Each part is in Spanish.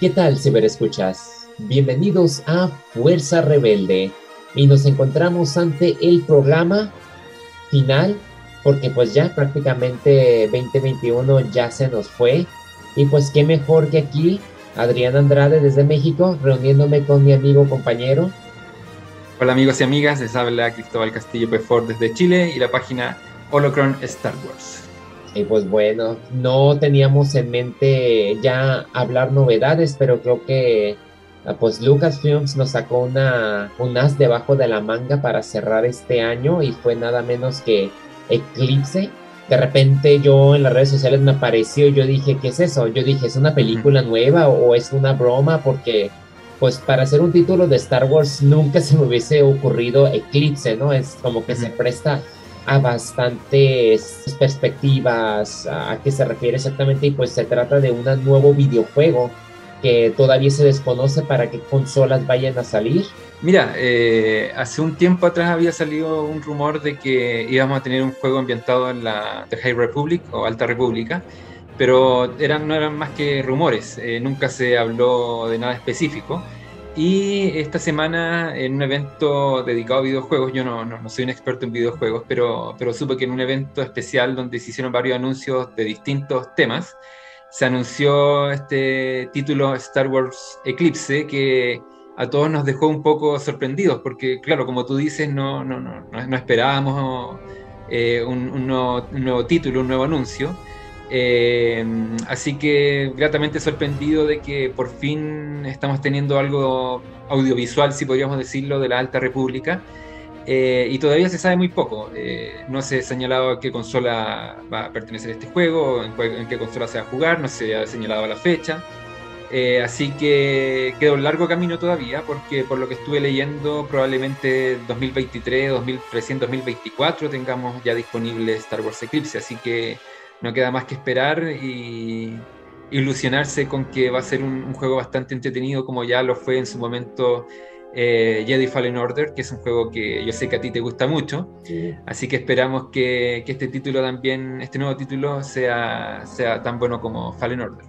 ¿Qué tal, ciberescuchas? Bienvenidos a Fuerza Rebelde y nos encontramos ante el programa final porque pues ya prácticamente 2021 ya se nos fue y pues qué mejor que aquí Adrián Andrade desde México reuniéndome con mi amigo compañero. Hola amigos y amigas, les habla Cristóbal Castillo Pefor desde Chile y la página Holocron Star Wars. Y pues bueno, no teníamos en mente ya hablar novedades, pero creo que ah, pues Lucasfilms nos sacó una, un as debajo de la manga para cerrar este año y fue nada menos que Eclipse. De repente yo en las redes sociales me apareció y yo dije, ¿qué es eso? Yo dije, ¿es una película nueva o es una broma? Porque pues para hacer un título de Star Wars nunca se me hubiese ocurrido Eclipse, ¿no? Es como que se presta a bastantes perspectivas a qué se refiere exactamente y pues se trata de un nuevo videojuego que todavía se desconoce para qué consolas vayan a salir. Mira, eh, hace un tiempo atrás había salido un rumor de que íbamos a tener un juego ambientado en la The High Republic o Alta República, pero eran, no eran más que rumores, eh, nunca se habló de nada específico. Y esta semana en un evento dedicado a videojuegos, yo no, no, soy un experto en videojuegos, pero, pero supe que en un evento especial donde se hicieron varios anuncios de distintos temas, se anunció este título Star Wars Eclipse que a todos nos dejó un poco sorprendidos, porque claro, como tú dices, no, no, no, no esperábamos eh, un, un, nuevo, un nuevo título, un nuevo anuncio. Eh, así que gratamente sorprendido de que por fin estamos teniendo algo audiovisual, si podríamos decirlo, de la Alta República. Eh, y todavía se sabe muy poco. Eh, no se ha señalado a qué consola va a pertenecer este juego, en, en, qué consola se va a jugar, no se ha señalado la fecha. así que queda un largo camino todavía, porque por lo que estuve leyendo, probablemente 2023, 2023 2024 tengamos ya disponible Star Wars Eclipse. Así que no queda más que esperar y ilusionarse con que va a ser un, juego bastante entretenido como ya lo fue en su momento eh, Jedi Fallen Order, que es un juego que yo sé que a ti te gusta mucho, así que esperamos que, este título también, este nuevo título sea, sea tan bueno como Fallen Order.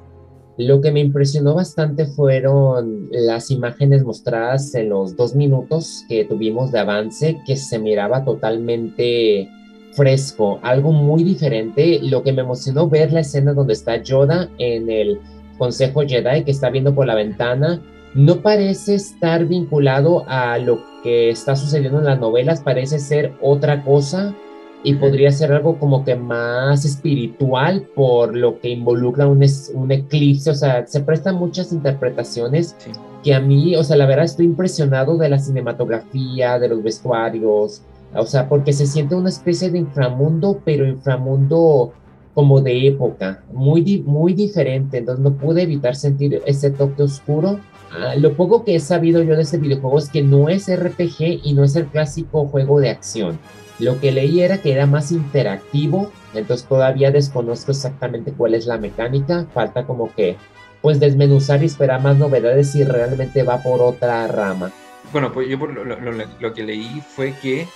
Lo que me impresionó bastante fueron las imágenes mostradas en los dos minutos que tuvimos de avance, que se miraba totalmente fresco, algo muy diferente. Lo que me emocionó ver la escena donde está Yoda en el Consejo Jedi que está viendo por la ventana, no parece estar vinculado a lo que está sucediendo en las novelas, parece ser otra cosa y podría ser algo como que más espiritual por lo que involucra un, un eclipse, o sea, se prestan muchas interpretaciones que a mí, o sea, la verdad estoy impresionado de la cinematografía, de los vestuarios, o sea, porque se siente una especie de inframundo, pero inframundo como de época, muy, muy diferente, entonces no pude evitar sentir ese toque oscuro. Ah, lo poco que he sabido yo de ese videojuego es que no es RPG y no es el clásico juego de acción. Lo que leí era que era más interactivo, entonces todavía desconozco exactamente cuál es la mecánica, falta como que pues desmenuzar y esperar más novedades si realmente va por otra rama. Bueno, pues yo lo que leí fue que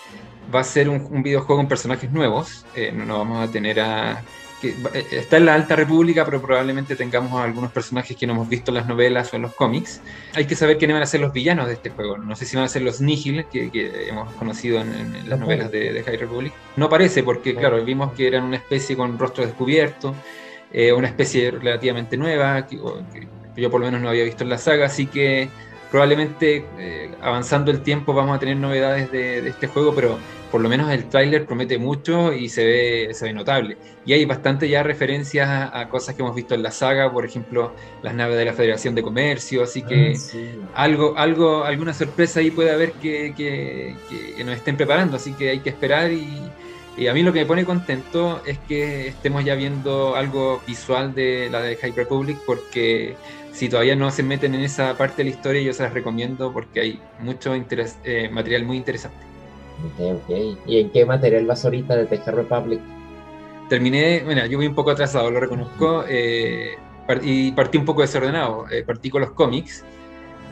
va a ser un, videojuego con personajes nuevos. Eh, no, vamos a tener a. Que, eh, está en la Alta República, pero probablemente tengamos algunos personajes que no hemos visto en las novelas o en los cómics. Hay que saber quiénes van a ser los villanos de este juego. No sé si van a ser los Nihil, que, hemos conocido en, las novelas de, High Republic. No parece, porque, claro, vimos que eran una especie con rostro descubierto, eh, una especie relativamente nueva, que, yo por lo menos no había visto en la saga, así que probablemente avanzando el tiempo vamos a tener novedades de, de, este juego, pero por lo menos el tráiler promete mucho y se ve, se ve notable. Y hay bastante ya referencias a, cosas que hemos visto en la saga, por ejemplo, las naves de la Federación de Comercio, así que ah, algo, algo, alguna sorpresa ahí puede haber que, que, que, nos estén preparando, así que hay que esperar y, y, a mí lo que me pone contento es que estemos ya viendo algo visual de la de High Republic, porque si todavía no se meten en esa parte de la historia, yo se las recomiendo porque hay mucho interés, eh, material muy interesante. Ok, ok. ¿Y en qué material vas ahorita de The Republic? Terminé, bueno, yo voy un poco atrasado, lo reconozco, eh, y partí un poco desordenado. Eh, partí con los cómics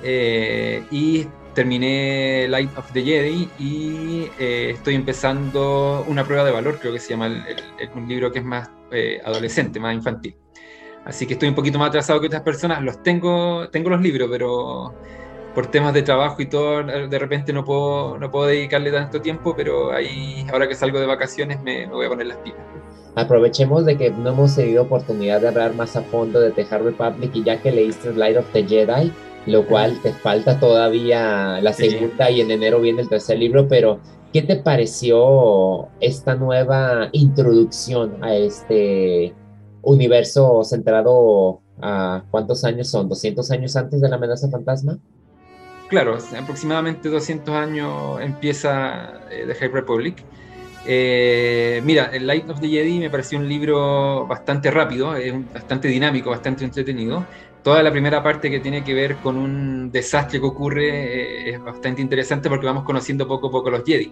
y terminé Light of the Jedi y estoy empezando una prueba de valor, creo que se llama un libro que es más adolescente, más infantil. Así que estoy un poquito más atrasado que otras personas. Los tengo, tengo los libros, pero por temas de trabajo y todo, de repente no puedo, no puedo dedicarle tanto tiempo, pero ahí, ahora que salgo de vacaciones, me, voy a poner las pilas. Aprovechemos de que no hemos tenido oportunidad de hablar más a fondo de The Hard Republic y ya que leíste Light of the Jedi, lo cual te falta todavía la segunda y en enero viene el tercer libro, pero ¿qué te pareció esta nueva introducción a este universo centrado a cuántos años son? ¿200 años antes de la amenaza fantasma? Claro, aproximadamente 200 años empieza eh, The High Republic. Eh, mira, el Light of the Jedi me pareció un libro bastante rápido, bastante dinámico, bastante entretenido. Toda la primera parte que tiene que ver con un desastre que ocurre eh, es bastante interesante porque vamos conociendo poco a poco los Jedi.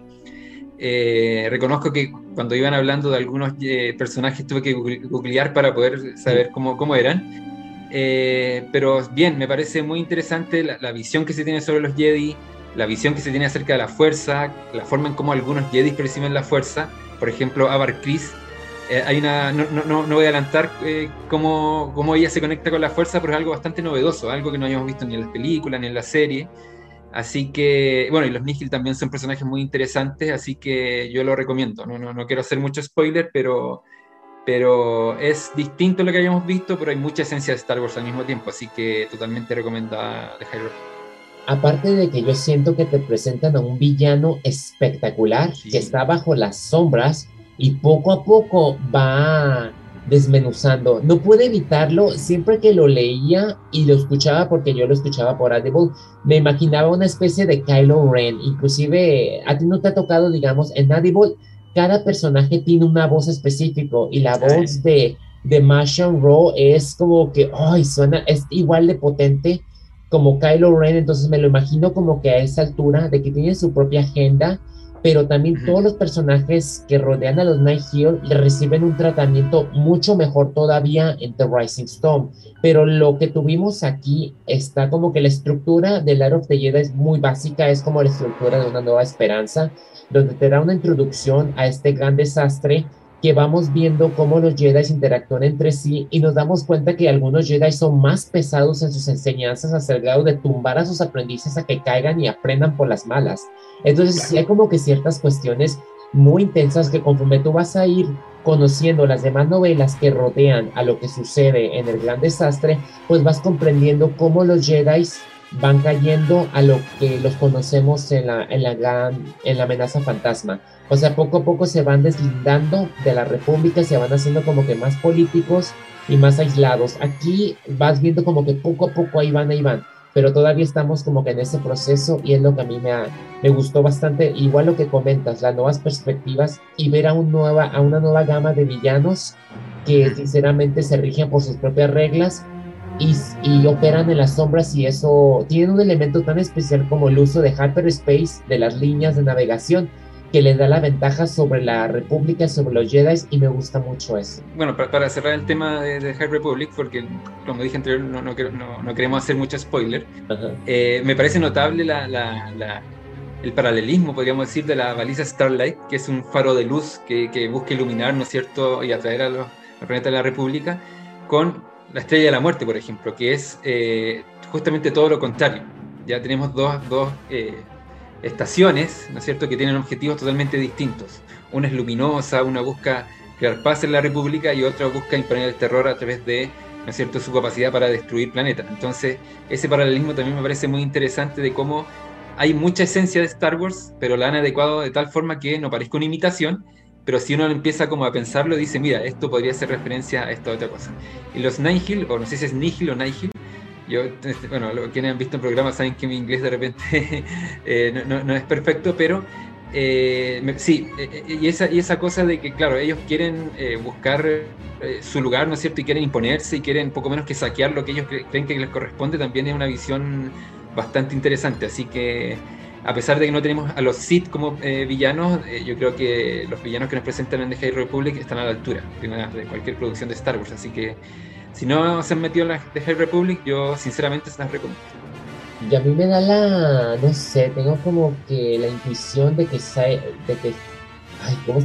Reconozco que cuando iban hablando de algunos personajes tuve que googlear para poder saber cómo, cómo eran. Eh, pero bien, me parece muy interesante la, visión que se tiene sobre los Jedi, la visión que se tiene acerca de la fuerza, la forma en cómo algunos Jedi perciben la fuerza. Por ejemplo, Avar Chris. Eh, hay una, no, no, no, voy a adelantar eh, cómo, cómo, ella se conecta con la fuerza, pero es algo bastante novedoso, algo que no habíamos visto ni en las películas ni en la serie. Así que, bueno, y los Nihil también son personajes muy interesantes, así que yo lo recomiendo. No, no, no quiero hacer mucho spoiler, pero pero es distinto a lo que habíamos visto, pero hay mucha esencia de Star Wars al mismo tiempo, así que totalmente recomendada de. Aparte de que yo siento que te presentan a un villano espectacular que está bajo las sombras y poco a poco va desmenuzando. No pude evitarlo, siempre que lo leía y lo escuchaba, porque yo lo escuchaba por Audible, me imaginaba una especie de Kylo Ren. Inclusive, a ti no te ha tocado, digamos, en Audible cada personaje tiene una voz específico y la voz de, de Martian Raw es como que, ay, suena, es igual de potente como Kylo Ren, entonces me lo imagino como que a esa altura de que tiene su propia agenda, pero también todos los personajes que rodean a los Night Hill le reciben un tratamiento mucho mejor todavía en The Rising Storm, pero lo que tuvimos aquí está como que la estructura del Light of the Jedi es muy básica, es como la estructura de una nueva esperanza, donde te da una introducción a este gran desastre que vamos viendo cómo los Jedi interactúan entre sí y nos damos cuenta que algunos Jedi son más pesados en sus enseñanzas hasta el grado de tumbar a sus aprendices a que caigan y aprendan por las malas. Entonces sí hay como que ciertas cuestiones muy intensas que conforme tú vas a ir conociendo las demás novelas que rodean a lo que sucede en el gran desastre, pues vas comprendiendo cómo los Jedi van cayendo a lo que los conocemos en la, en la, en la amenaza fantasma. O sea, poco a poco se van deslindando de la república, se van haciendo como que más políticos y más aislados. Aquí vas viendo como que poco a poco ahí van, ahí van, pero todavía estamos como que en ese proceso y es lo que a mí me, me gustó bastante. Igual lo que comentas, las nuevas perspectivas y ver a, un nueva, a una nueva gama de villanos que sinceramente se rigen por sus propias reglas y, operan en las sombras y eso tiene un elemento tan especial como el uso de hyperspace de las líneas de navegación que le da la ventaja sobre la República, sobre los Jedi, y me gusta mucho eso. Bueno, para, cerrar el tema de, High Republic, porque como dije anterior, no, no, queremos hacer mucho spoiler, eh, me parece notable el paralelismo, podríamos decir, de la baliza Starlight, que es un faro de luz que, que busca iluminar, ¿no es cierto?, y atraer a los, al planeta de la República, con la Estrella de la Muerte, por ejemplo, que es eh, justamente todo lo contrario. Ya tenemos dos, dos eh, estaciones, ¿no es cierto?, que tienen objetivos totalmente distintos. Una es luminosa, una busca crear paz en la República y otra busca imponer el terror a través de, ¿no es cierto?, su capacidad para destruir planetas. Entonces, ese paralelismo también me parece muy interesante de cómo hay mucha esencia de Star Wars, pero la han adecuado de tal forma que no parezca una imitación, pero si uno empieza como a pensarlo, dice, mira, esto podría ser referencia a esta otra cosa. Y los Nihil, o no sé si es Nihil o Nihil, yo, este, bueno, quienes han visto el programa saben que mi inglés de repente eh, no, es perfecto, pero eh, sí, eh, y, esa, y esa cosa de que, claro, ellos quieren buscar su lugar, ¿no es cierto? Y quieren imponerse y quieren poco menos que saquear lo que ellos creen que les corresponde, también es una visión bastante interesante. Así que a pesar de que no tenemos a los Sith como eh, villanos, eh, yo creo que los villanos que nos presentan en The High Republic están a la altura de, cualquier producción de Star Wars. Así que si no se han metido en la The High Republic, yo sinceramente se las recomiendo. Y a mí me da la, no sé, tengo como que la intuición de que, de que ay, ¿cómo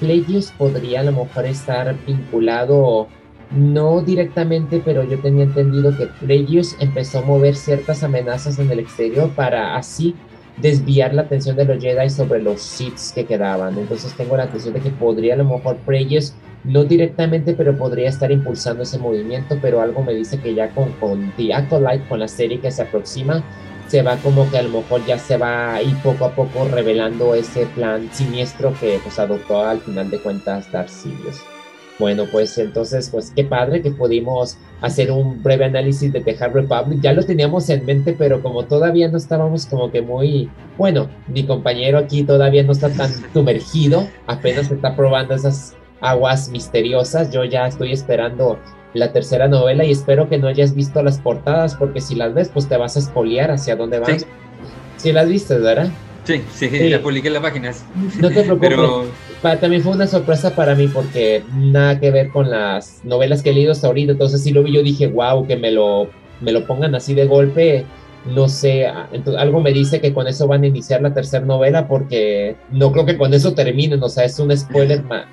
Plagueis podría a lo mejor estar vinculado no directamente, pero yo tenía entendido que Plagueis empezó a mover ciertas amenazas en el exterior para así desviar la atención de los Jedi sobre los Sith que quedaban. Entonces tengo la atención de que podría a lo mejor Plagueis, no directamente, pero podría estar impulsando ese movimiento, pero algo me dice que ya con, con The Acolyte, con la serie que se aproxima, se va como que a lo mejor ya se va a ir poco a poco revelando ese plan siniestro que pues adoptó al final de cuentas Darth Sidious. Bueno, pues entonces, pues qué padre que pudimos hacer un breve análisis de The Hard Republic. Ya lo teníamos en mente, pero como todavía no estábamos como que muy, bueno, mi compañero aquí todavía no está tan sumergido, apenas está probando esas aguas misteriosas. Yo ya estoy esperando la tercera novela y espero que no hayas visto las portadas, porque si las ves, pues te vas a espoliar hacia dónde van. Sí, sí las viste, ¿verdad? Sí, sí, sí, la publiqué en las páginas. No te preocupes. Pero... también fue una sorpresa para mí porque nada que ver con las novelas que he leído hasta ahorita. Entonces, si lo vi, yo dije, wow, que me lo, me lo pongan así de golpe. No sé, entonces, algo me dice que con eso van a iniciar la tercera novela porque no creo que con eso terminen. O sea, es un spoiler más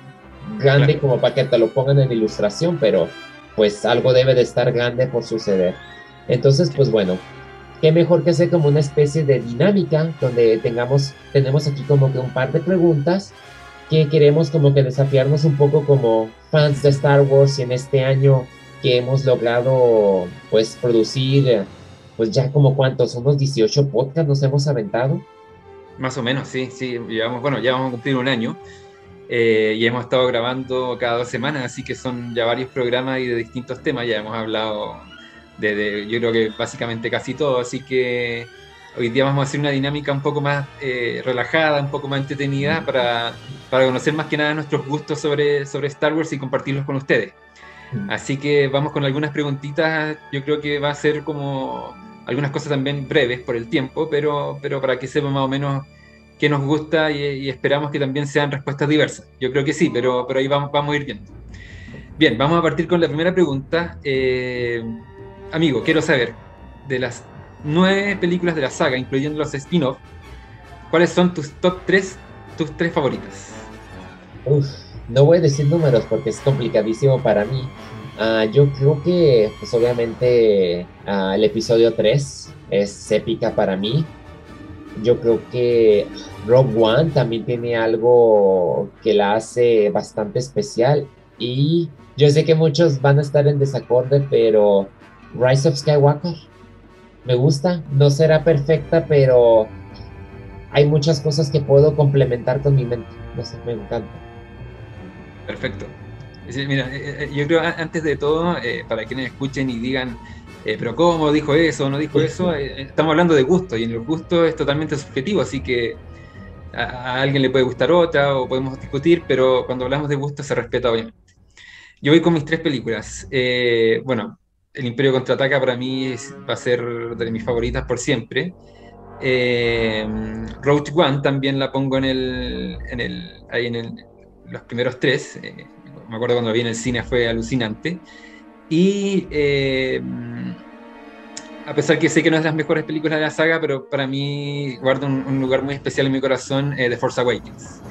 grande como para que te lo pongan en ilustración, pero pues algo debe de estar grande por suceder. Entonces, pues bueno, qué mejor que hacer como una especie de dinámica donde tengamos, tenemos aquí como que un par de preguntas que queremos como que desafiarnos un poco como fans de Star Wars y en este año que hemos logrado pues producir pues ya como cuántos, unos 18 podcasts nos hemos aventado. Más o menos, sí, sí, llevamos, bueno, ya vamos a cumplir un año eh, y hemos estado grabando cada dos semanas, así que son ya varios programas y de distintos temas, ya hemos hablado de, yo creo que básicamente casi todo, así que hoy día vamos a hacer una dinámica un poco más eh, relajada, un poco más entretenida para, para, conocer más que nada nuestros gustos sobre, sobre Star Wars y compartirlos con ustedes. Así que vamos con algunas preguntitas, yo creo que va a ser como algunas cosas también breves por el tiempo, pero, pero para que sepan más o menos que nos gusta y, esperamos que también sean respuestas diversas. Yo creo que sí, pero, pero ahí vamos, vamos a ir viendo. Bien, vamos a partir con la primera pregunta. Eh, amigo, quiero saber, de las nueve películas de la saga, incluyendo los spin-off, ¿cuáles son tus top tres, tus tres favoritas? Uf, no voy a decir números porque es complicadísimo para mí. Ah, yo creo que, pues obviamente, ah, el episodio 3 es épica para mí yo creo que Rogue One también tiene algo que la hace bastante especial y yo sé que muchos van a estar en desacuerdo, pero Rise of Skywalker me gusta, no será perfecta, pero hay muchas cosas que puedo complementar con mi mente, no sé, me encanta. Perfecto. Mira, eh, eh, yo creo antes de todo, eh, para quienes escuchen y digan, eh, pero ¿cómo dijo eso no dijo eso? Eh, estamos hablando de gusto y en el gusto es totalmente subjetivo, así que a, alguien le puede gustar otra o podemos discutir, pero cuando hablamos de gusto se respeta obviamente. Yo voy con mis tres películas. Bueno, El Imperio Contraataca para mí va a ser de mis favoritas por siempre. Roach One también la pongo en el, en el, ahí en los primeros tres. me acuerdo cuando la vi en el cine fue alucinante. Y eh, a pesar que sé que no es de las mejores películas de la saga, pero para mí guarda un, lugar muy especial en mi corazón eh, The Force Awakens,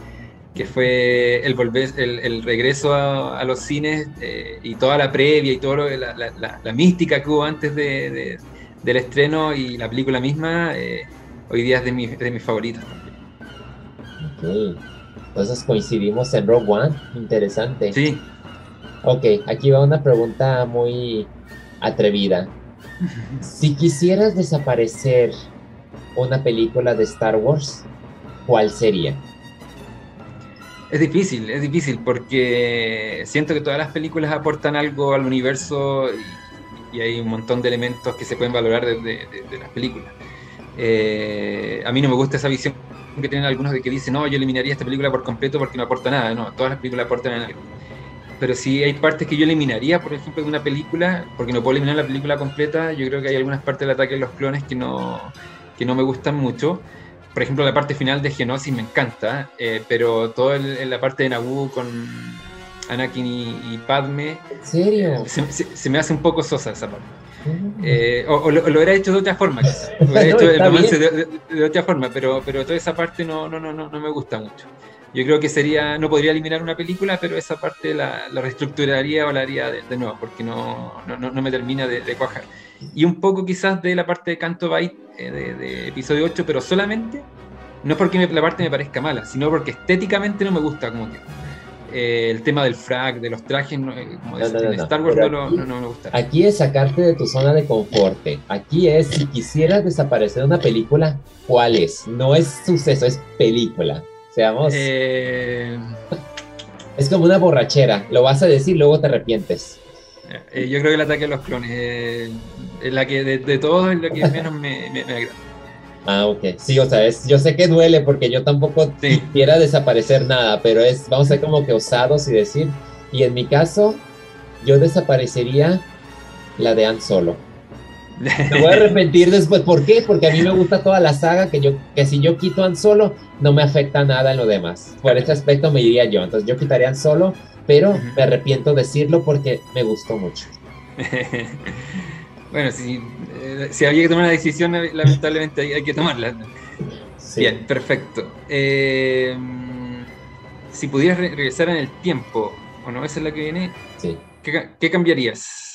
que fue el, volver, el, regreso a, los cines eh, y toda la previa y toda la, mística que hubo antes de, del estreno y la película misma, hoy día es de, de mis favoritas también. Ok, entonces coincidimos en Rogue One, interesante. Sí, Ok, aquí va una pregunta muy atrevida. Si quisieras desaparecer una película de Star Wars, ¿cuál sería? Es difícil, es difícil porque siento que todas las películas aportan algo al universo y, hay un montón de elementos que se pueden valorar de, las películas. Eh, a mí no me gusta esa visión que tienen algunos de que dicen, no, yo eliminaría esta película por completo porque no aporta nada. No, todas las películas aportan algo pero si hay partes que yo eliminaría, por ejemplo, de una película, porque no puedo eliminar la película completa, yo creo que hay algunas partes del ataque de los clones que no, que no me gustan mucho. Por ejemplo, la parte final de Genosis me encanta, eh, pero toda la parte de Naboo con Anakin y, Padme... ¿En serio? Se, me hace un poco sosa esa parte. Mm. Eh, o, lo, hubiera hecho de otra forma, Lo hubiera hecho de, otra forma, pero, pero toda esa parte no, no, no, no, no me gusta mucho. yo creo que sería, no podría eliminar una película, pero esa parte la, reestructuraría o la haría de, nuevo, porque no, no, no me termina de, cuajar. Y un poco quizás de la parte de Canto Byte eh, de, episodio 8, pero solamente, no es porque la parte me parezca mala, sino porque estéticamente no me gusta como que. Eh, el tema del frac, de los trajes, eh, como de, Star Wars no, me gusta. Aquí es sacarte de tu zona de confort. Aquí es, si quisieras desaparecer de una película, ¿cuál es? No es suceso, es película. Seamos. Eh, es como una borrachera. Lo vas a decir, luego te arrepientes. Eh, yo creo que el ataque a los clones eh, es la que de, todos es lo que menos me, me, agrada. Ah, ok. Sí, o sea, es, yo sé que duele porque yo tampoco quisiera desaparecer nada, pero es, vamos a ser como que osados y decir. Y en mi caso, yo desaparecería la de Han Solo. Me voy a arrepentir después. ¿Por qué? Porque a mí me gusta toda la saga, que, yo, que si yo quito Han Solo, no me afecta nada en lo demás. Por ese aspecto me iría yo. Entonces yo quitaría Han Solo, pero me arrepiento decirlo porque me gustó mucho. bueno, si, eh, si, había que tomar una decisión, lamentablemente hay, que tomarla. Bien, perfecto. Eh, si pudieras regresar en el tiempo, ¿o no? Esa es la que viene. Sí. ¿Qué cambiarías?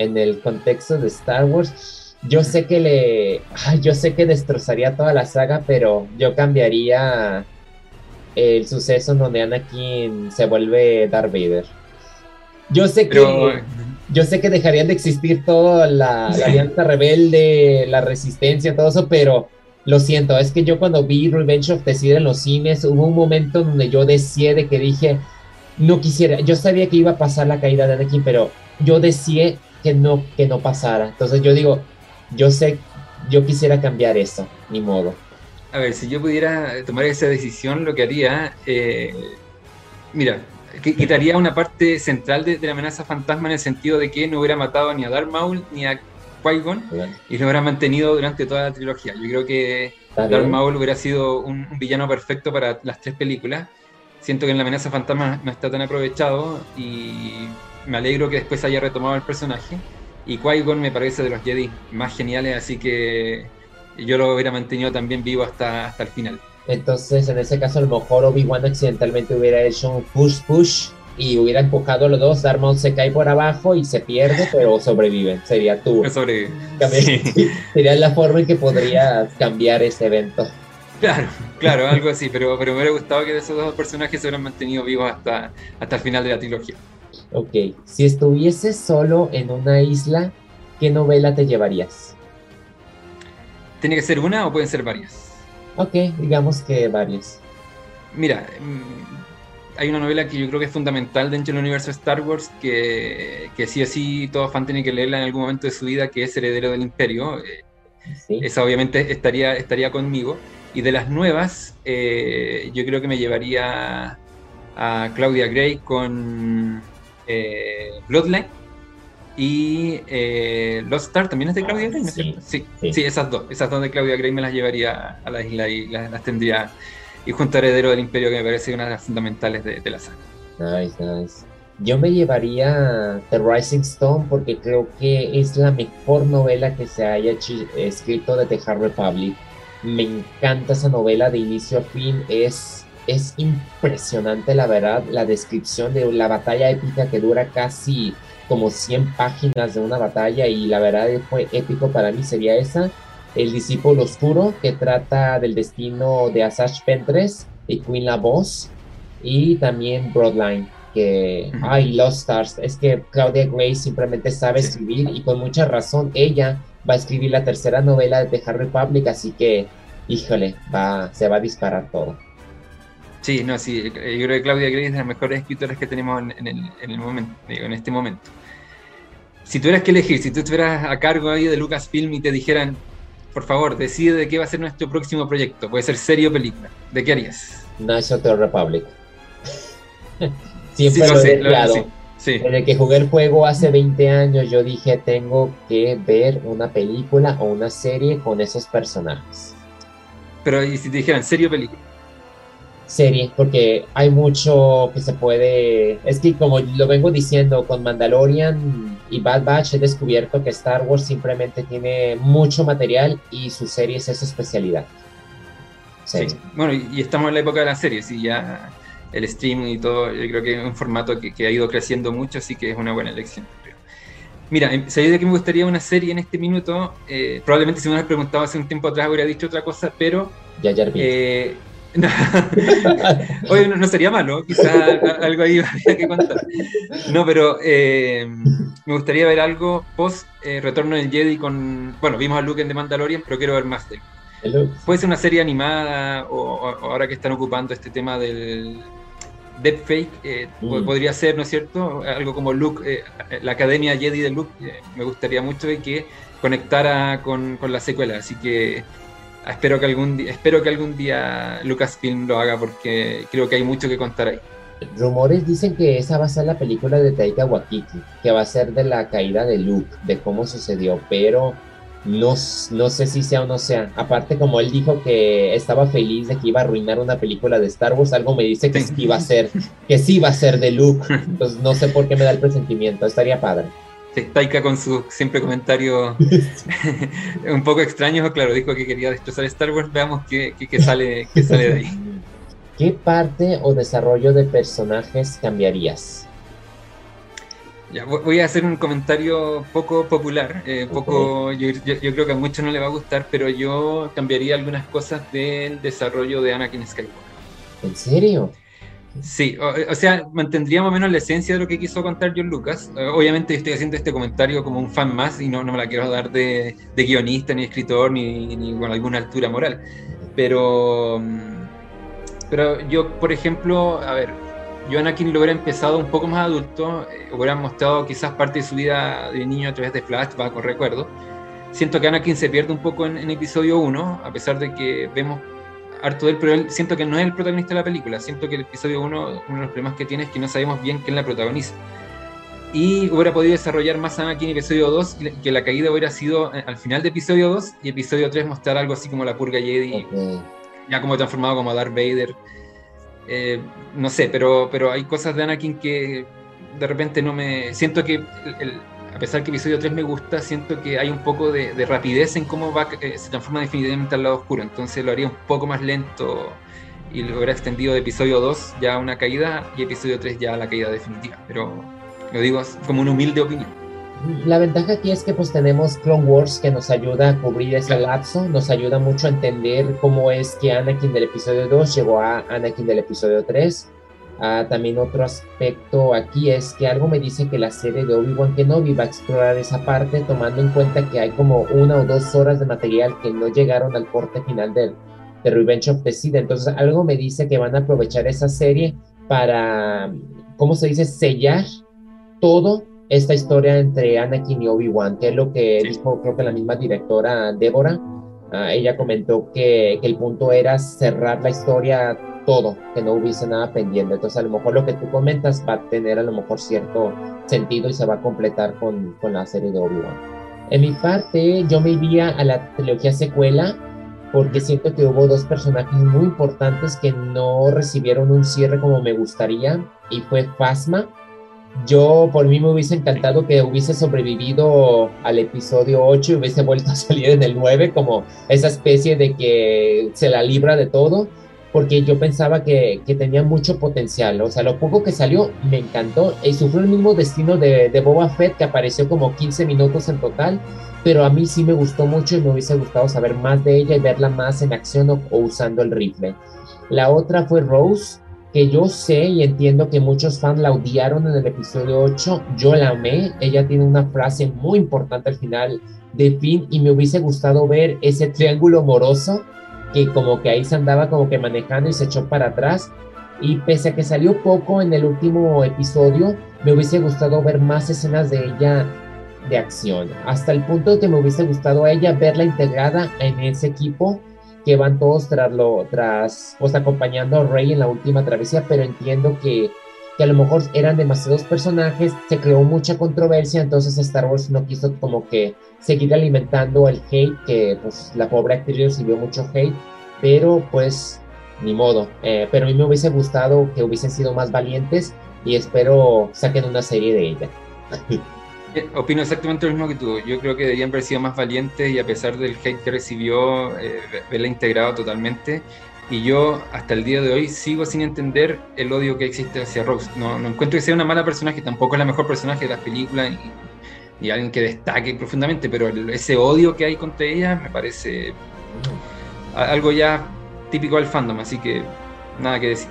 en el contexto de Star Wars, yo sé que le, yo sé que destrozaría toda la saga, pero yo cambiaría el suceso en donde Anakin se vuelve Darth Vader. Yo sé que yo sé que dejarían de existir toda la, alianza rebelde, la resistencia, todo eso, pero lo siento, es que yo cuando vi Revenge of the Sith en los cines, hubo un momento donde yo decidí que dije, no quisiera, yo sabía que iba a pasar la caída de Anakin, pero yo decidí que no, que no pasara. Entonces yo digo, yo sé, yo quisiera cambiar eso, ni modo. A ver, si yo pudiera tomar esa decisión, lo que haría, eh, mira, quitaría una parte central de, la amenaza fantasma en el sentido de que no hubiera matado ni a Darth Maul ni a Qui-Gon y lo hubiera mantenido durante toda la trilogía. Yo creo que Darth Maul hubiera sido un, villano perfecto para las tres películas. Siento que en la amenaza fantasma no está tan aprovechado y me alegro que después haya retomado el personaje. Y Qui-Gon me parece de los Jedi más geniales, así que yo lo hubiera mantenido también vivo hasta, hasta el final. Entonces, en ese caso, a lo mejor Obi-Wan accidentalmente hubiera hecho un push-push y hubiera empujado a los dos. Darth Maul se cae por abajo y se pierde, pero sobrevive. Sería tú. Sobrevive. Sería la forma en que podría cambiar ese evento. Claro, claro, algo así, pero, pero me hubiera gustado que esos dos personajes se hubieran mantenido vivos hasta, hasta el final de la trilogía. Ok, si estuvieses solo en una isla, ¿qué novela te llevarías? ¿Tiene que ser una o pueden ser varias? Ok, digamos que varias. Mira, mm, hay una novela que yo creo que es fundamental dentro del universo de Star Wars, que, que sí o sí todo fan tiene que leerla en algún momento de su vida, que es Heredero del Imperio. Eh, esa obviamente estaría, estaría conmigo. Y de las nuevas, eh, yo creo que me llevaría a Claudia Gray con eh, Bloodline y eh, Lost Star también es de Claudia Gray, sí, sí, sí, esas dos. Esas dos de Claudia Gray me las llevaría a la isla y las, tendría. Y junto a Heredero del Imperio, que me parece una de las fundamentales de, la saga. Nice, nice. Yo me llevaría The Rising Stone porque creo que es la mejor novela que se haya escrito de The Hard Republic. Me encanta esa novela de inicio a fin. Es es impresionante, la verdad, la descripción de la batalla épica que dura casi como 100 páginas de una batalla y la verdad fue épico para mí sería esa. El discípulo oscuro que trata del destino de Asash Pentres y Queen La Voz y también Broadline que ay Lost Stars es que Claudia Gray simplemente sabe escribir y con mucha razón ella va a escribir la tercera novela de The Republic así que híjole va se va a disparar todo Sí, no, sí, yo creo que Claudia Gray es de las mejores escritoras que tenemos en, el, momento, en este momento. Si tuvieras que elegir, si tú estuvieras a cargo ahí de Lucasfilm y te dijeran, por favor, decide de qué va a ser nuestro próximo proyecto, puede ser serie o película, ¿de qué harías? National Republic. Siempre lo, he deseado. Desde que jugué el juego hace 20 años, yo dije, tengo que ver una película o una serie con esos personajes. Pero, ¿y si te dijeran serie o película? serie, porque hay mucho que se puede... Es que como lo vengo diciendo, con Mandalorian y Bad Batch he descubierto que Star Wars simplemente tiene mucho material y su serie es su especialidad. serie. Bueno, y estamos en la época de la serie, sí, ya el streaming y todo, yo creo que es un formato que, ha ido creciendo mucho, así que es una buena elección. Creo. Mira, em, sabía de que me gustaría una serie en este minuto. Eh, probablemente si me hubieras preguntado hace un tiempo atrás hubiera dicho otra cosa, pero. Ya, ya eh, Oye, no, sería malo, quizás algo ahí habría que contar. No, pero eh, me gustaría ver algo post Retorno del Jedi con. Bueno, vimos a Luke en The Mandalorian, pero quiero ver más de. Puede ser una serie animada o, ahora que están ocupando este tema del, deepfake eh, mm. podría ser, ¿no es cierto? Algo como Luke, eh, la Academia Jedi de Luke, eh, me gustaría mucho que conectara con, la secuela, así que espero que algún día, espero que algún día Lucasfilm lo haga porque creo que hay mucho que contar ahí. Rumores dicen que esa va a ser la película de Taika Waititi, que va a ser de la caída de Luke, de cómo sucedió, pero no, no sé si sea o no sea. Aparte, como él dijo que estaba feliz de que iba a arruinar una película de Star Wars, algo me dice que sí iba a ser, que sí va a ser de Luke. Entonces no sé por qué me da el presentimiento. Estaría padre. Taika con su siempre comentario un poco extraño, claro, dijo que quería destrozar Star Wars. Veamos qué, qué, sale, qué sale de ahí. ¿Qué parte o desarrollo de personajes cambiarías? voy a hacer un comentario poco popular, eh, poco, yo, creo que a muchos no le va a gustar, pero yo cambiaría algunas cosas del desarrollo de Anakin Skywalker. ¿En serio? Sí, o, sea, mantendría más o menos la esencia de lo que quiso contar John Lucas. Eh, obviamente estoy haciendo este comentario como un fan más y no, no me la quiero dar de, guionista, ni escritor, ni, ni, con alguna altura moral. Pero, mm, pero yo, por ejemplo, a ver, yo Anakin lo hubiera empezado un poco más adulto, eh, hubiera mostrado quizás parte de su vida de niño a través de flashbacks o recuerdos. Siento que Anakin se pierde un poco en, episodio 1, a pesar de que vemos harto de él, pero él, siento que no es el protagonista de la película. Siento que el episodio 1, uno de los problemas que tiene es que no sabemos bien quién la protagoniza. Y hubiera podido desarrollar más Anakin en episodio 2, que la caída hubiera sido eh, al final de episodio 2 y episodio 3 mostrar algo así como la purga Jedi, ya como transformado como Darth Vader. Eh, no sé, pero, pero hay cosas de Anakin que de repente no me... Siento que, a pesar que episodio 3 me gusta, siento que hay un poco de, rapidez en cómo va, eh, se transforma definitivamente al lado oscuro, entonces lo haría un poco más lento y lo hubiera extendido de episodio 2 ya a una caída y episodio 3 ya a la caída definitiva, pero lo digo como una humilde opinión. La ventaja aquí es que pues tenemos Clone Wars que nos ayuda a cubrir ese lapso, nos ayuda mucho a entender cómo es que Anakin del episodio 2 llegó a Anakin del episodio 3. Ah, también otro aspecto aquí es que algo me dice que la serie de Obi-Wan Kenobi va a explorar esa parte tomando en cuenta que hay como una o dos horas de material que no llegaron al corte final de, de Revenge of the Sith. Entonces algo me dice que van a aprovechar esa serie para, ¿cómo se dice? Sellar todo esta historia entre Anakin y Obi-Wan, que es lo que dijo creo que la misma directora Débora. Ah, ella comentó que, que, el punto era cerrar la historia todo, que no hubiese nada pendiente. Entonces a lo mejor lo que tú comentas va a tener a lo mejor cierto sentido y se va a completar con, con la serie de Obi-Wan. En mi parte, yo me iría a la trilogía secuela porque siento que hubo dos personajes muy importantes que no recibieron un cierre como me gustaría y fue Fasma yo por mí me hubiese encantado que hubiese sobrevivido al episodio 8 y hubiese vuelto a salir en el 9 como esa especie de que se la libra de todo, porque yo pensaba que, que tenía mucho potencial. O sea, lo poco que salió me encantó y sufrió el mismo destino de, de Boba Fett que apareció como 15 minutos en total, pero a mí sí me gustó mucho y me hubiese gustado saber más de ella y verla más en acción o usando el rifle. La otra fue Rose que yo sé y entiendo que muchos fans la odiaron en el episodio 8, yo la amé, ella tiene una frase muy importante al final de fin y me hubiese gustado ver ese triángulo amoroso que como que ahí se andaba como que manejando y se echó para atrás. Y pese a que salió poco en el último episodio, me hubiese gustado ver más escenas de ella de acción, hasta el punto de que me hubiese gustado a ella verla integrada en ese equipo que van todos tras lo, tras, pues acompañando a Rey en la última travesía, pero entiendo que, que a lo mejor eran demasiados personajes, se creó mucha controversia, entonces Star Wars no quiso como que seguir alimentando el hate, que pues la pobre actriz recibió mucho hate, pero pues ni modo, eh, pero a mí me hubiese gustado que hubiesen sido más valientes y espero saquen una serie de ella. Eh, opino exactamente lo mismo que tú. Yo creo que deberían haber sido más valientes y a pesar del hate que recibió, eh, integrado totalmente. Y yo hasta el día de hoy sigo sin entender el odio que existe hacia Rose. No, no encuentro que sea una mala personaje, tampoco es la mejor personaje de las películas y, alguien que destaque profundamente, pero ese odio que hay contra ella me parece algo ya típico del fandom, así que nada que decir.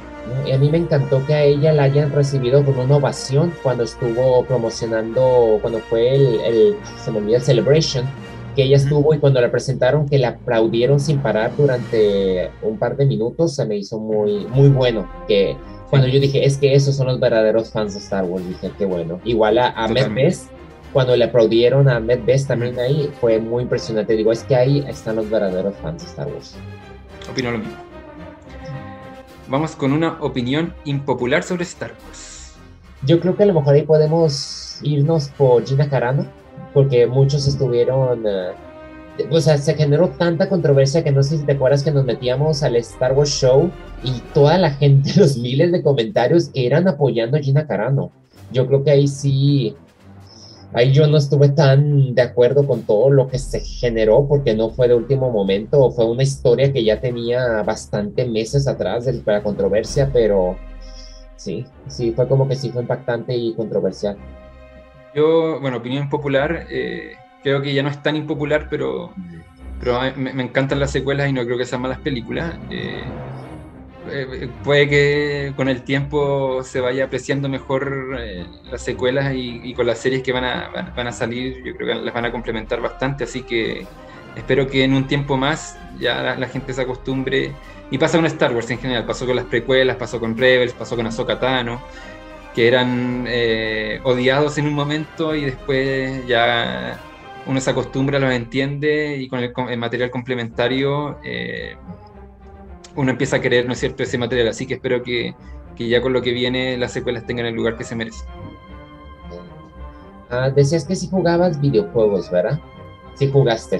A mí me encantó que a ella la hayan recibido con una ovación cuando estuvo promocionando, cuando fue el, el se me el Celebration que ella estuvo y cuando la presentaron que la aplaudieron sin parar durante un par de minutos, se me hizo muy, muy bueno. Que cuando yo dije, es que esos son los verdaderos fans de Star Wars, dije, qué bueno. Igual a, a Best, cuando le aplaudieron a Med Best también ahí, fue muy impresionante. Digo, es que ahí están los verdaderos fans de Star Wars. Opino lo mismo. Vamos con una opinión impopular sobre Star Wars. Yo creo que a lo mejor ahí podemos irnos por Gina Carano porque muchos estuvieron, eh, o sea, se generó tanta controversia que no sé si te acuerdas que nos metíamos al Star Wars Show y toda la gente, los miles de comentarios eran apoyando a Gina Carano. Yo creo que ahí sí, ahí yo no estuve tan de acuerdo con todo lo que se generó porque no fue de último momento, fue una historia que ya tenía bastante meses atrás de la controversia, pero sí, sí, fue como que sí fue impactante y controversial. Yo, bueno, opinión popular, eh, creo que ya no es tan impopular, pero, pero me, encantan las secuelas y no creo que sean malas películas. Eh, eh, puede que con el tiempo se vaya apreciando mejor las secuelas y, con las series que van a, a salir, yo creo que las van a complementar bastante, así que espero que en un tiempo más ya la, gente se acostumbre. Y pasa con Star Wars en general, pasó con las precuelas, pasó con Rebels, pasó con Ahsoka Tano que eran eh, odiados en un momento y después ya uno se acostumbra, los entiende y con el, material complementario eh, uno empieza a querer, ¿no es cierto?, ese material. Así que espero que, que ya con lo que viene las secuelas tengan el lugar que se merecen. Ah, decías que si jugabas videojuegos, ¿verdad? Si jugaste.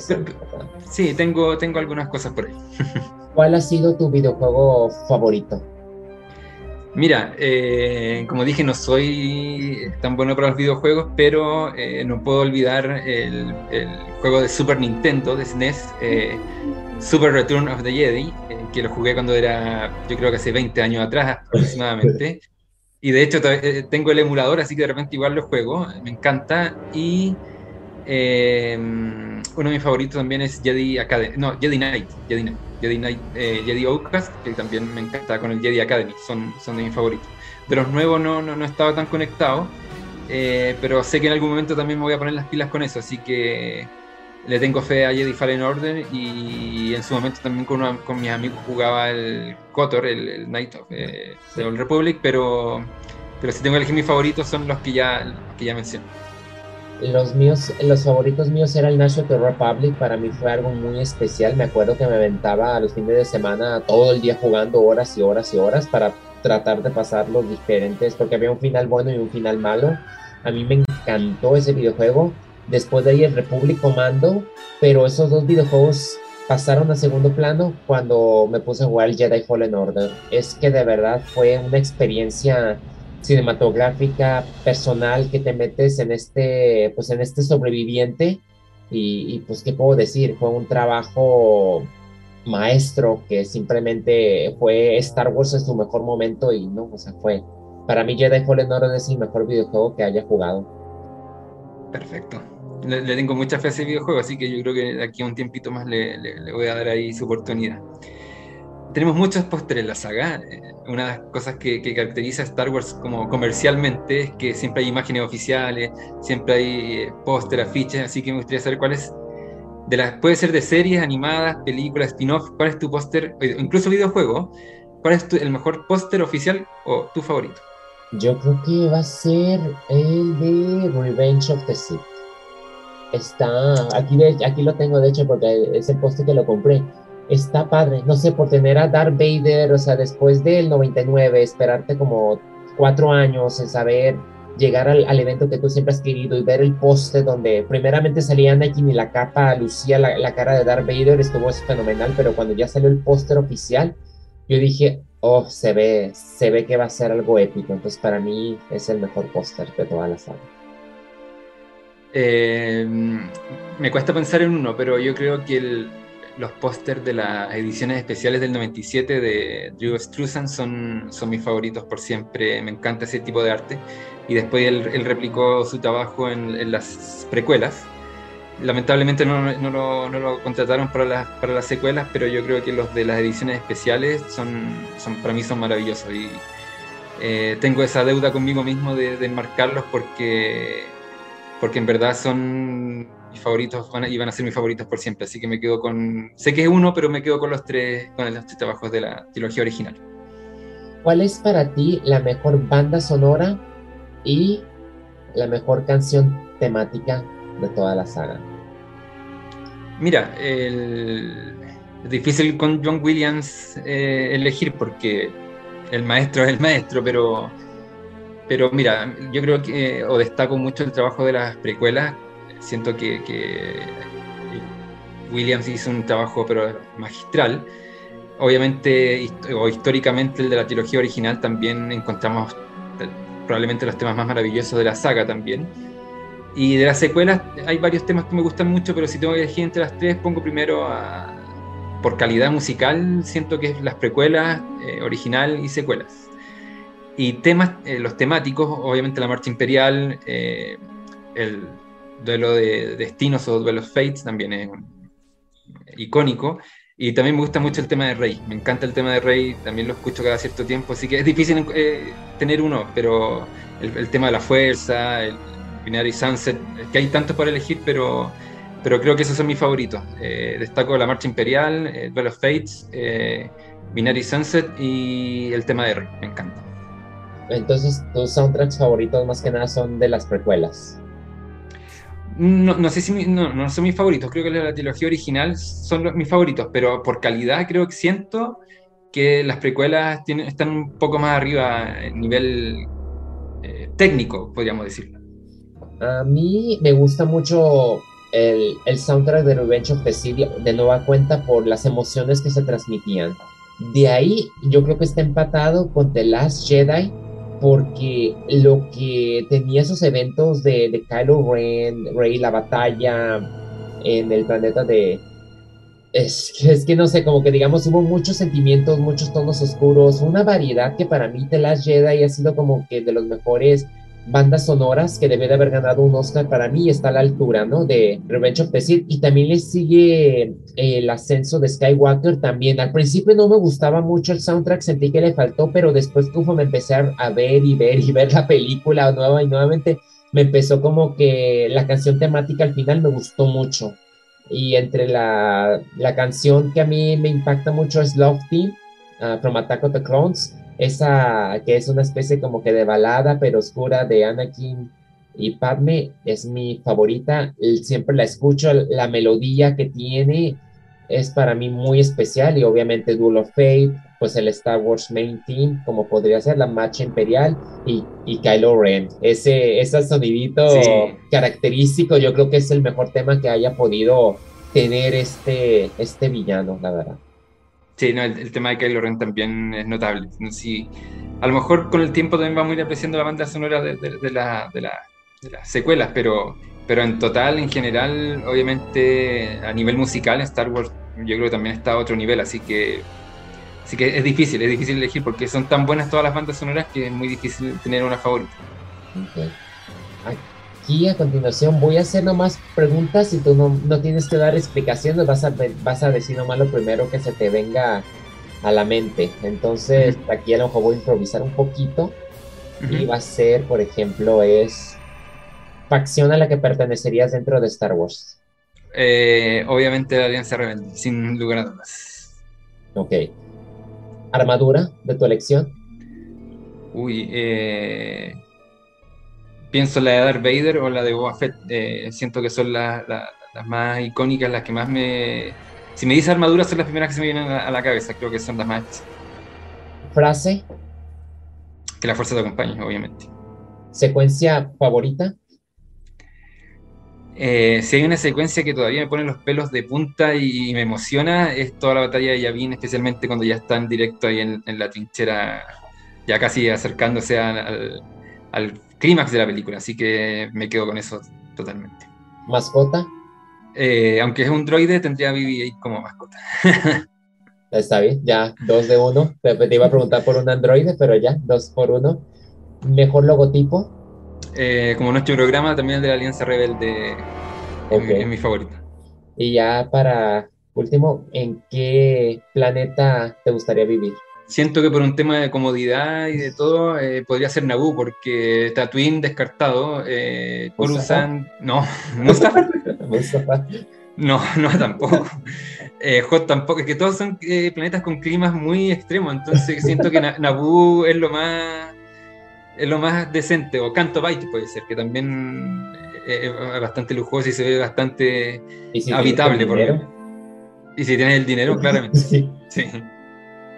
Sí, tengo, tengo algunas cosas por ahí. ¿Cuál ha sido tu videojuego favorito? Mira, eh, como dije, no soy tan bueno para los videojuegos, pero eh, no puedo olvidar el, juego de Super Nintendo, de SNES, e eh, Super Return of the Jedi, que lo jugué cuando era, yo creo que hace 20 años atrás aproximadamente. Y de hecho tengo el emulador, así que de repente igual lo juego, me encanta. Y uno de mis favoritos también es Jedi Academy, no, Jedi Knight, Jedi Knight. Jedi Knight, eh, Jedi Outcast, que también me encanta con el Jedi Academy, son, son de mis favoritos. De los nuevos no, no, no estaba tan conectado, eh, pero sé que en algún momento también me voy a poner las pilas con eso, así que le tengo fe a Jedi Fallen Order y en su momento también con, con mis amigos jugaba el KOTOR, el, Knight of eh, the Old Republic, pero, pero si tengo que elegir mis favoritos son los que ya, los que ya mencioné. Los míos, los favoritos míos era el National Republic, para mí fue algo muy especial. Me acuerdo que me aventaba a los fines de semana todo el día jugando horas y horas y horas para tratar de pasar los diferentes, porque había un final bueno y un final malo. A mí me encantó ese videojuego. Después de ahí el Republic Commando, pero esos dos videojuegos pasaron a segundo plano cuando me puse a jugar el Jedi Fallen Order. Es que de verdad fue una experiencia cinematográfica personal que te metes en este, pues en este sobreviviente y, pues qué puedo decir, fue un trabajo maestro que simplemente fue Star Wars en su mejor momento y no, o sea, fue, para mí Jedi Fallen Order es el mejor videojuego que haya jugado. Perfecto. Le, tengo mucha fe a ese videojuego, así que yo creo que aquí un tiempito más le, le voy a dar ahí su oportunidad tenemos muchos pósteres en la saga. Una de las cosas que, caracteriza a Star Wars como comercialmente es que siempre hay imágenes oficiales, siempre hay eh, póster, afiches, así que me gustaría saber cuál es, de las, puede ser de series, animadas, películas, spin-off, cuál es tu póster, incluso videojuego, cuál es el mejor póster oficial o tu favorito. Yo creo que va a ser el de Revenge of the Sith. Está, aquí, aquí lo tengo de hecho porque es el póster que lo compré está padre, no sé, por tener a Darth Vader, o sea, después del 99, esperarte como cuatro años en saber llegar al, evento que tú siempre has querido y ver el poste donde primeramente salía Anakin y la capa lucía la, cara de Darth Vader, estuvo fenomenal, pero cuando ya salió el póster oficial, yo dije, oh, se ve, se ve que va a ser algo épico, entonces para mí es el mejor póster de toda la saga. Eh, me cuesta pensar en uno, pero yo creo que el, los pósters de las ediciones especiales del 97 de Drew Struzan son, son mis favoritos por siempre. Me encanta ese tipo de arte. Y después él, replicó su trabajo en, las precuelas. Lamentablemente no, no, lo, no, lo, contrataron para las, para las secuelas, pero yo creo que los de las ediciones especiales son, son para mí son maravillosos. Y eh, tengo esa deuda conmigo mismo de, de enmarcarlos porque, porque en verdad son mis favoritos van a, y van a ser mis favoritos por siempre. Así que me quedo con. Sé que es uno, pero me quedo con los tres, con los tres trabajos de la trilogía original. ¿Cuál es para ti la mejor banda sonora y la mejor canción temática de toda la saga? Mira, es difícil con John Williams eh, elegir porque el maestro es el maestro, pero, pero mira, yo creo que, o destaco mucho el trabajo de las precuelas, siento que, Williams hizo un trabajo pero magistral. Obviamente, o históricamente, el de la trilogía original también encontramos probablemente los temas más maravillosos de la saga también. Y de las secuelas hay varios temas que me gustan mucho, pero si tengo que elegir entre las tres, pongo primero a, por calidad musical, siento que es las precuelas, eh, original y secuelas. Y temas, eh, los temáticos, obviamente la marcha imperial, eh, el, duelo de destinos o duelo fates también es icónico. Y también me gusta mucho el tema de Rey. Me encanta el tema de Rey, también lo escucho cada cierto tiempo. Así que es difícil eh, tener uno, pero el, tema de la fuerza, el Binary Sunset, que hay tantos para elegir, pero, pero creo que esos son mis favoritos. Eh, destaco la Marcha Imperial, el Duel of Fates, eh, Binary Sunset y el tema de Rey. Me encanta. Entonces, tus soundtracks favoritos más que nada son de las precuelas. No, no, sé si no, no, son mis favoritos, creo que la trilogía original son mis favoritos, pero por calidad creo que siento que las precuelas tienen, están un poco más arriba en nivel eh, técnico, podríamos decirlo. A mí me gusta mucho el, el soundtrack de Revenge of the City de nueva cuenta por las emociones que se transmitían. De ahí yo creo que está empatado con The Last Jedi porque lo que tenía esos eventos de, de Kylo Ren, Rey, la batalla en el planeta de... Es es que no sé, como que digamos hubo muchos sentimientos, muchos tonos oscuros, una variedad que para mí The Last Jedi ha sido como que de los mejores bandas sonoras que debe de haber ganado un Oscar para mí está a la altura, ¿no? De Revenge of the Sith y también le sigue eh, el ascenso de Skywalker también. Al principio no me gustaba mucho el soundtrack, sentí que le faltó, pero después me empecé a ver y ver y ver la película nueva y nuevamente me empezó como que la canción temática al final me gustó mucho. Y entre la, la canción que a mí me impacta mucho es Love Team, uh, From Attack of the Clones, esa que es una especie como que de balada pero oscura de Anakin y Padme es mi favorita, siempre la escucho, la melodía que tiene es para mí muy especial y obviamente Duel of Fate, pues el Star Wars Main Team, como podría ser la Marcha Imperial y, y Kylo Ren. Ese, ese sonidito característico yo creo que es el mejor tema que haya podido tener este, este villano, la verdad. Sí, no, el, tema de Kylo Ren también es notable. Sí, a lo mejor con el tiempo también vamos a ir apreciando la banda sonora de, de, la, de, las secuelas, pero, pero en total, en general, obviamente a nivel musical, Star Wars yo creo que también está a otro nivel, así que, así que es difícil, es difícil elegir porque son tan buenas todas las bandas sonoras que es muy difícil tener una favorita. Okay aquí a continuación voy a hacer nomás preguntas y tú no, tienes que dar explicaciones, vas a, vas a decir nomás lo primero que se te venga a la mente. Entonces, aquí a lo mejor voy a improvisar un poquito y va a ser, por ejemplo, es facción a la que pertenecerías dentro de Star Wars. Eh, obviamente la Alianza Rebelde, sin lugar a dudas. Ok. ¿Armadura de tu elección? Uy, eh, pienso la de Darth Vader o la de Boba Fett. Eh, siento que son las más icónicas, las que más me. Si me dice armadura, son las primeras que se me vienen a la, cabeza. Creo que son las más. Frase. Que la fuerza te acompañe, obviamente. ¿Secuencia favorita? Eh, si hay una secuencia que todavía me pone los pelos de punta y, me emociona, es toda la batalla de Yavin, especialmente cuando ya están directo ahí en, la trinchera, ya casi acercándose al, al clímax de la película, así que me quedo con eso totalmente. ¿Mascota? Eh, aunque es un droide, tendría a BB-8 como mascota. Está bien, ya, dos de uno. Te iba a preguntar por un androide, pero ya, dos por uno. Mejor logotipo. Eh, como nuestro programa, también el de la Alianza Rebelde es, mi, favorito. Y ya para último, ¿en qué planeta te gustaría vivir? Siento que por un tema de comodidad y de todo, eh, podría ser Naboo, porque Tatooine descartado, eh, Coruscant, no, está. no, no, tampoco. Eh, Hot tampoco, es que todos son eh, planetas con climas muy extremos, entonces siento que Naboo es lo más es lo más decente, o Canto Bight puede ser, que también es bastante lujoso y se ve bastante habitable. Por y si tienes el dinero, claramente. sí.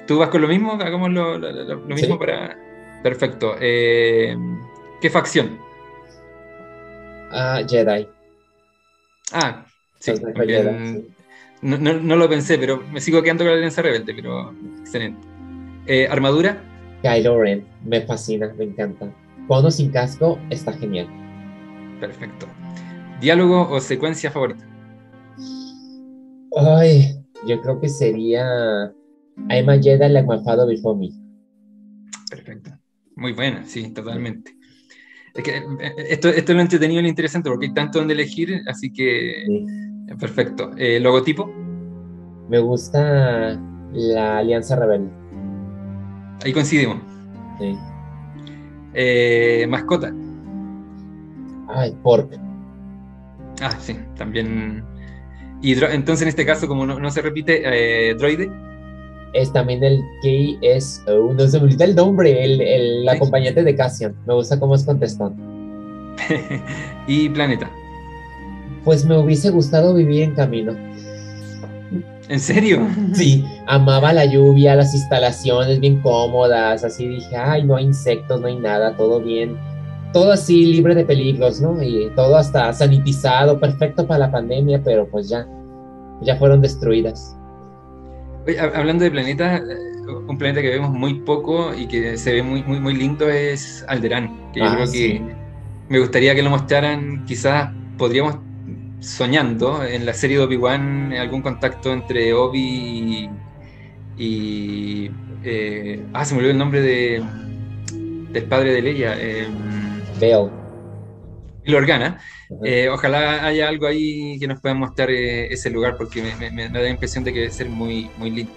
¿Tú vas con lo mismo? Hagamos lo, mismo para... Perfecto. Eh, ¿Qué facción? Ah, Jedi. Ah, sí. No, lo pensé, pero me sigo quedando con la Alianza Rebelde, pero excelente. Eh, ¿Armadura? Kylo Ren, me fascina, me encanta. Cuando sin casco está genial. Perfecto. ¿Diálogo o secuencia favorita? Ay, yo creo que sería I'm a Jedi like my father before me. Perfecto. Muy buena, sí, totalmente. Es que eh, esto, esto es lo entretenido y lo interesante porque hay tanto donde elegir, así que perfecto. Eh, ¿Logotipo? Me gusta la Alianza Rebelde. Ahí coincidimos. Sí. Eh, mascota. Ay, pork. Ah, sí, también. Y entonces en este caso, como no, se repite, eh, droide. Es también el que es, uh, no se me olvida el nombre, el, acompañante de Cassian. Me gusta cómo es contestón. y planeta. Pues me hubiese gustado vivir en camino. ¿En serio? Sí, amaba la lluvia, las instalaciones bien cómodas, así dije, ay, no hay insectos, no hay nada, todo bien todo así libre de peligros, ¿no? Y todo hasta sanitizado, perfecto para la pandemia, pero pues ya, ya fueron destruidas. Hablando de planetas, eh, un planeta que vemos muy poco y que se ve muy, muy, muy lindo es Alderán, que yo ah, que me gustaría que lo mostraran, quizás podríamos soñando en la serie de Obi-Wan algún contacto entre Obi y... Eh, ah, se me olvidó el nombre de, del padre de Leia. Eh, y lo organa. Eh, ojalá haya algo ahí que nos pueda mostrar eh, ese lugar porque me, da la impresión de que debe ser muy, muy lindo.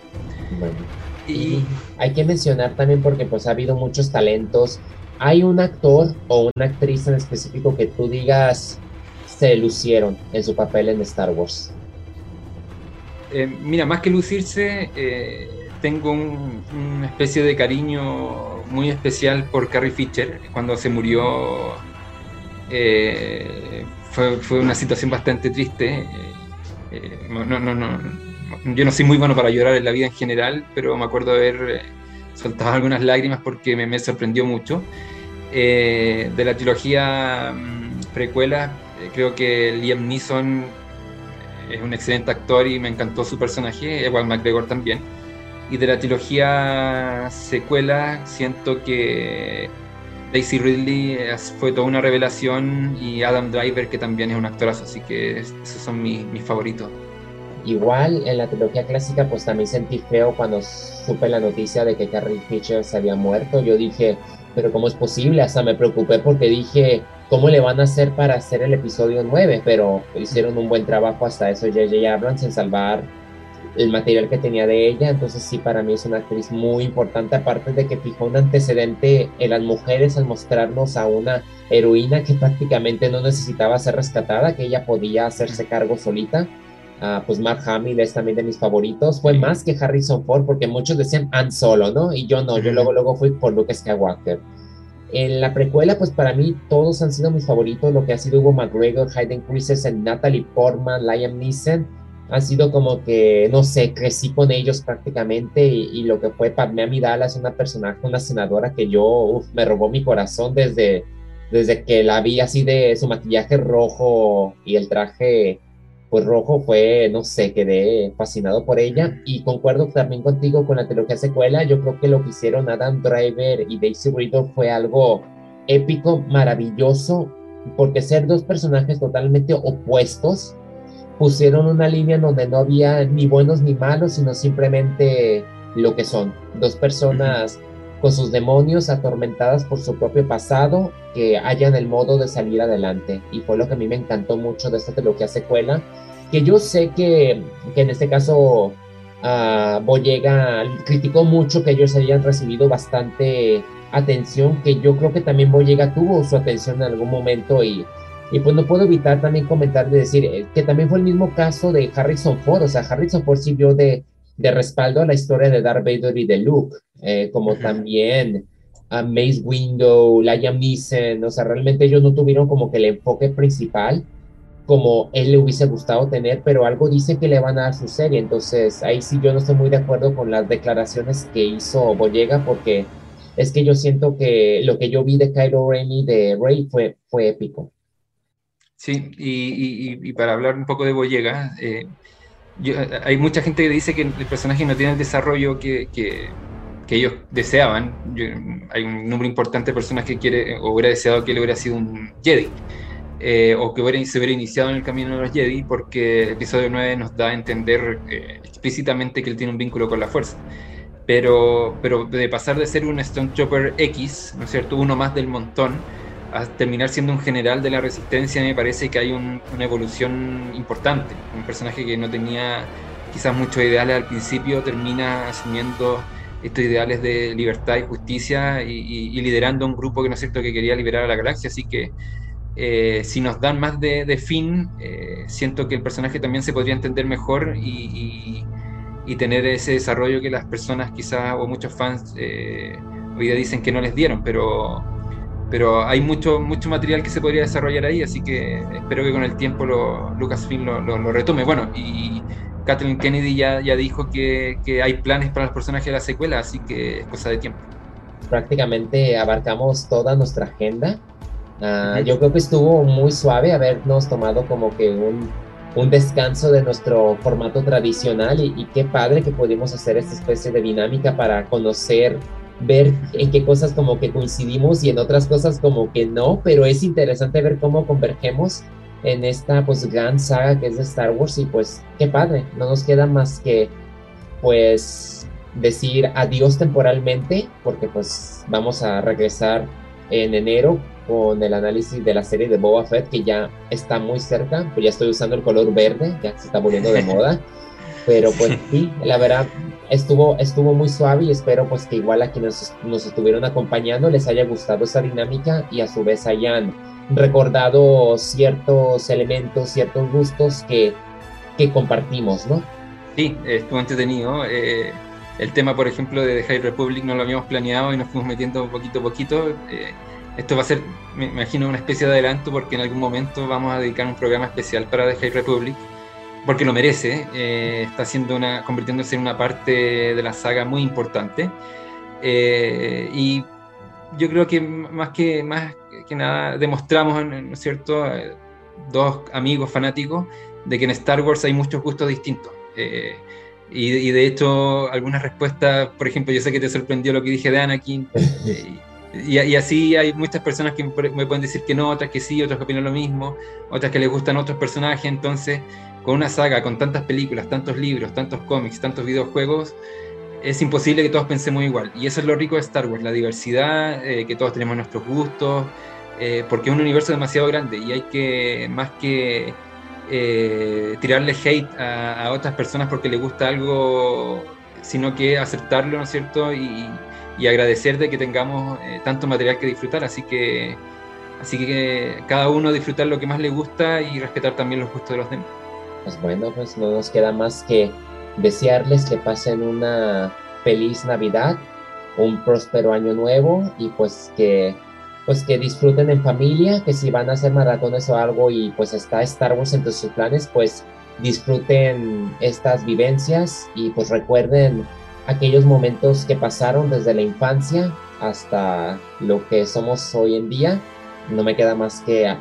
Y hay que mencionar también porque pues ha habido muchos talentos. ¿Hay un actor o una actriz en específico que tú digas se lucieron en su papel en Star Wars? Eh, mira, más que lucirse, tengo una especie de cariño muy especial por Carrie Fisher. Cuando se murió eh, fue, una situación bastante triste. Eh, eh, no, no, no, yo no soy muy bueno para llorar en la vida en general, pero me acuerdo haber soltado algunas lágrimas porque me, sorprendió mucho. de la trilogía mm, precuela, creo que Liam Neeson es un excelente actor y me encantó su personaje, igual McGregor también. Y de la trilogía secuela, siento que Daisy Ridley fue toda una revelación y Adam Driver, que también es un actorazo, así que esos son mis, favoritos. Igual en la trilogía clásica, pues también sentí feo cuando supe la noticia de que Carrie Fisher se había muerto. Yo dije, pero ¿cómo es posible? Hasta me preocupé porque dije, ¿cómo le van a hacer para hacer el episodio 9? Pero hicieron un buen trabajo hasta eso, J.J. Abrams, en salvar el material que tenía de ella, entonces sí para mí es una actriz muy importante, aparte de que fijó un antecedente en las mujeres al mostrarnos a una heroína que prácticamente no necesitaba ser rescatada, que ella podía hacerse cargo solita. Uh, pues Mark Hamill es también de mis favoritos, fue más que Harrison Ford, porque muchos decían Han Solo, ¿no? Y yo no, yo luego, luego fui por Luke Skywalker. En la precuela, pues para mí todos han sido mis favoritos, lo que ha sido Hugo McGregor, Hayden Christensen, Natalie Portman, Liam Neeson, ha sido como que, no sé, crecí con ellos prácticamente y, lo que fue Padme Amidala es una personaje, una senadora que yo, me robó mi corazón desde, desde que la vi así de su maquillaje rojo y el traje pues rojo fue, no sé, quedé fascinado por ella. Y concuerdo también contigo con la trilogía secuela, yo creo que lo que hicieron Adam Driver y Daisy Ridley fue algo épico, maravilloso, porque ser dos personajes totalmente opuestos, pusieron una línea donde no había ni buenos ni malos, sino simplemente lo que son, dos personas con sus demonios atormentadas por su propio pasado que hayan el modo de salir adelante. Y fue lo que a mí me encantó mucho de esta trilogía secuela, que yo sé que, que en este caso uh, Boyega criticó mucho que ellos hayan recibido bastante atención, que yo creo que también Boyega tuvo su atención en algún momento y, y pues no puedo evitar también comentar de decir eh, que también fue el mismo caso de Harrison Ford, o sea, Harrison Ford sirvió de, de respaldo a la historia de Darth Vader y de Luke, eh, como también a Mace Window, Liam Neeson, o sea, realmente ellos no tuvieron como que el enfoque principal como él le hubiese gustado tener, pero algo dice que le van a dar su serie, entonces ahí sí yo no estoy muy de acuerdo con las declaraciones que hizo Boyega, porque es que yo siento que lo que yo vi de Kylo Ren y de Rey fue, fue épico. Sí, y, para hablar un poco de Boyega, eh, hay mucha gente que dice que el personaje no tiene el desarrollo que, que, que ellos deseaban. hay un número importante de personas que quiere o hubiera deseado que él hubiera sido un Jedi. Eh, o que hubiera, se hubiera iniciado en el camino de los Jedi, porque el episodio 9 nos da a entender eh, explícitamente que él tiene un vínculo con la fuerza. Pero, pero de pasar de ser un Stormtrooper X, ¿no es cierto?, uno más del montón, a terminar siendo un general de la resistencia, me parece que hay una evolución importante. Un personaje que no tenía quizás muchos ideales al principio, termina asumiendo estos ideales de libertad y justicia y, liderando un grupo que no es cierto que quería liberar a la galaxia. Así que eh, si nos dan más de, fin, eh, siento que el personaje también se podría entender mejor y, tener ese desarrollo que las personas quizás o muchos fans eh, hoy día dicen que no les dieron, pero, pero hay mucho, mucho material que se podría desarrollar ahí, así que espero que con el tiempo lo, Lucasfilm lo, lo, retome. Bueno, y Kathleen Kennedy ya, ya dijo que, que hay planes para los personajes de la secuela, así que es cosa de tiempo. Prácticamente abarcamos toda nuestra agenda Ah, yo creo que estuvo muy suave habernos tomado como que un, un descanso de nuestro formato tradicional y, qué padre que pudimos hacer esta especie de dinámica para conocer, ver en qué cosas como que coincidimos y en otras cosas como que no, pero es interesante ver cómo convergemos en esta pues gran saga que es de Star Wars y pues qué padre, no nos queda más que pues decir adiós temporalmente porque pues vamos a regresar en enero con el análisis de la serie de Boba Fett, que ya está muy cerca, pues ya estoy usando el color verde, ya se está volviendo de moda. Pero pues sí, la verdad estuvo, estuvo muy suave y espero pues que igual a quienes nos estuvieron acompañando les haya gustado esa dinámica y a su vez hayan recordado ciertos elementos, ciertos gustos que, que compartimos, ¿no? Sí, estuvo entretenido. Eh, el tema, por ejemplo, de The High Republic no lo habíamos planeado y nos fuimos metiendo poquito a poquito. Eh, esto va a ser, me imagino, una especie de adelanto porque en algún momento vamos a dedicar un programa especial para The High Republic, porque lo merece, eh, está siendo una, convirtiéndose en una parte de la saga muy importante. Eh, y yo creo que más que, más que nada demostramos, ¿no es cierto?, eh, dos amigos fanáticos de que en Star Wars hay muchos gustos distintos. y, y, de hecho, algunas respuestas, por ejemplo, yo sé que te sorprendió lo que dije de Anakin. Y, así hay muchas personas que me pueden decir que no, otras que sí, otras que opinan lo mismo, otras que les gustan otros personajes. Entonces, con una saga, con tantas películas, tantos libros, tantos cómics, tantos videojuegos, es imposible que todos pensemos igual. Y eso es lo rico de Star Wars, la diversidad, eh, que todos tenemos nuestros gustos, eh, porque es un universo demasiado grande y hay que, más que eh, tirarle hate a, a, otras personas porque les gusta algo, sino que aceptarlo, ¿no es cierto? Y, y agradecer de que tengamos eh, tanto material que disfrutar, así que, así que cada uno disfrutar lo que más le gusta y respetar también los gustos de los demás. Pues bueno, pues no nos queda más que desearles que pasen una feliz Navidad, un próspero año nuevo y pues que pues que disfruten en familia, que si van a hacer maratones o algo y pues está Star Wars entre sus planes, pues disfruten estas vivencias y pues recuerden aquellos momentos que pasaron desde la infancia hasta lo que somos hoy en día. No me queda más que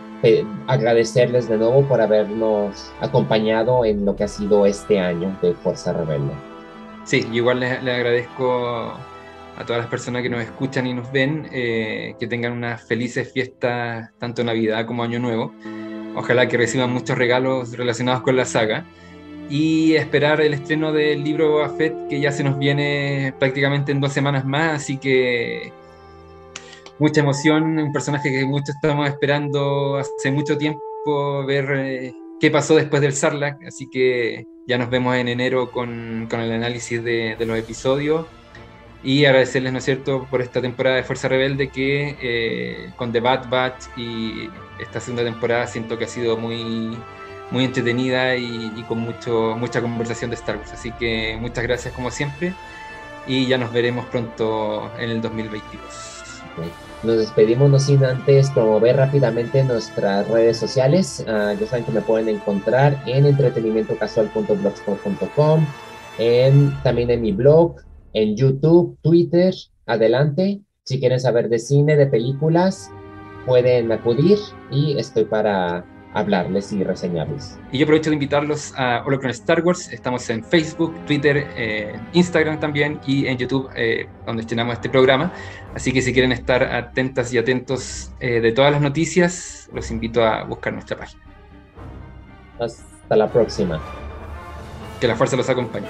agradecerles de nuevo por habernos acompañado en lo que ha sido este año de Fuerza Rebelde. Sí, igual le, agradezco a todas las personas que nos escuchan y nos ven, eh, que tengan unas felices fiestas, tanto Navidad como Año Nuevo. ojalá que reciban muchos regalos relacionados con la saga y esperar el estreno del libro Boba que ya se nos viene prácticamente en dos semanas más, así que mucha emoción, un personaje que muchos estamos esperando hace mucho tiempo ver eh, qué pasó después del Sarlacc, así que ya nos vemos en enero con, con el análisis de, de, los episodios y agradecerles, ¿no es cierto?, por esta temporada de Fuerza Rebelde que eh, con The Bad Batch y esta segunda temporada siento que ha sido muy muy entretenida y, con mucho, mucha conversación de Star Wars. Así que muchas gracias como siempre y ya nos veremos pronto en el 2022. Nos despedimos no sin antes promover rápidamente nuestras redes sociales. Uh, ya saben que me pueden encontrar en entretenimientocasual.blogspot.com, en, también en mi blog, en YouTube, Twitter, adelante. Si quieren saber de cine, de películas, pueden acudir y estoy para hablarles y reseñarles. Y yo aprovecho de invitarlos a Holocron Star Wars. Estamos en Facebook, Twitter, eh, Instagram también y en YouTube, eh, donde estrenamos este programa. Así que si quieren estar atentas y atentos eh, de todas las noticias, los invito a buscar nuestra página. Hasta la próxima. Que la fuerza los acompañe.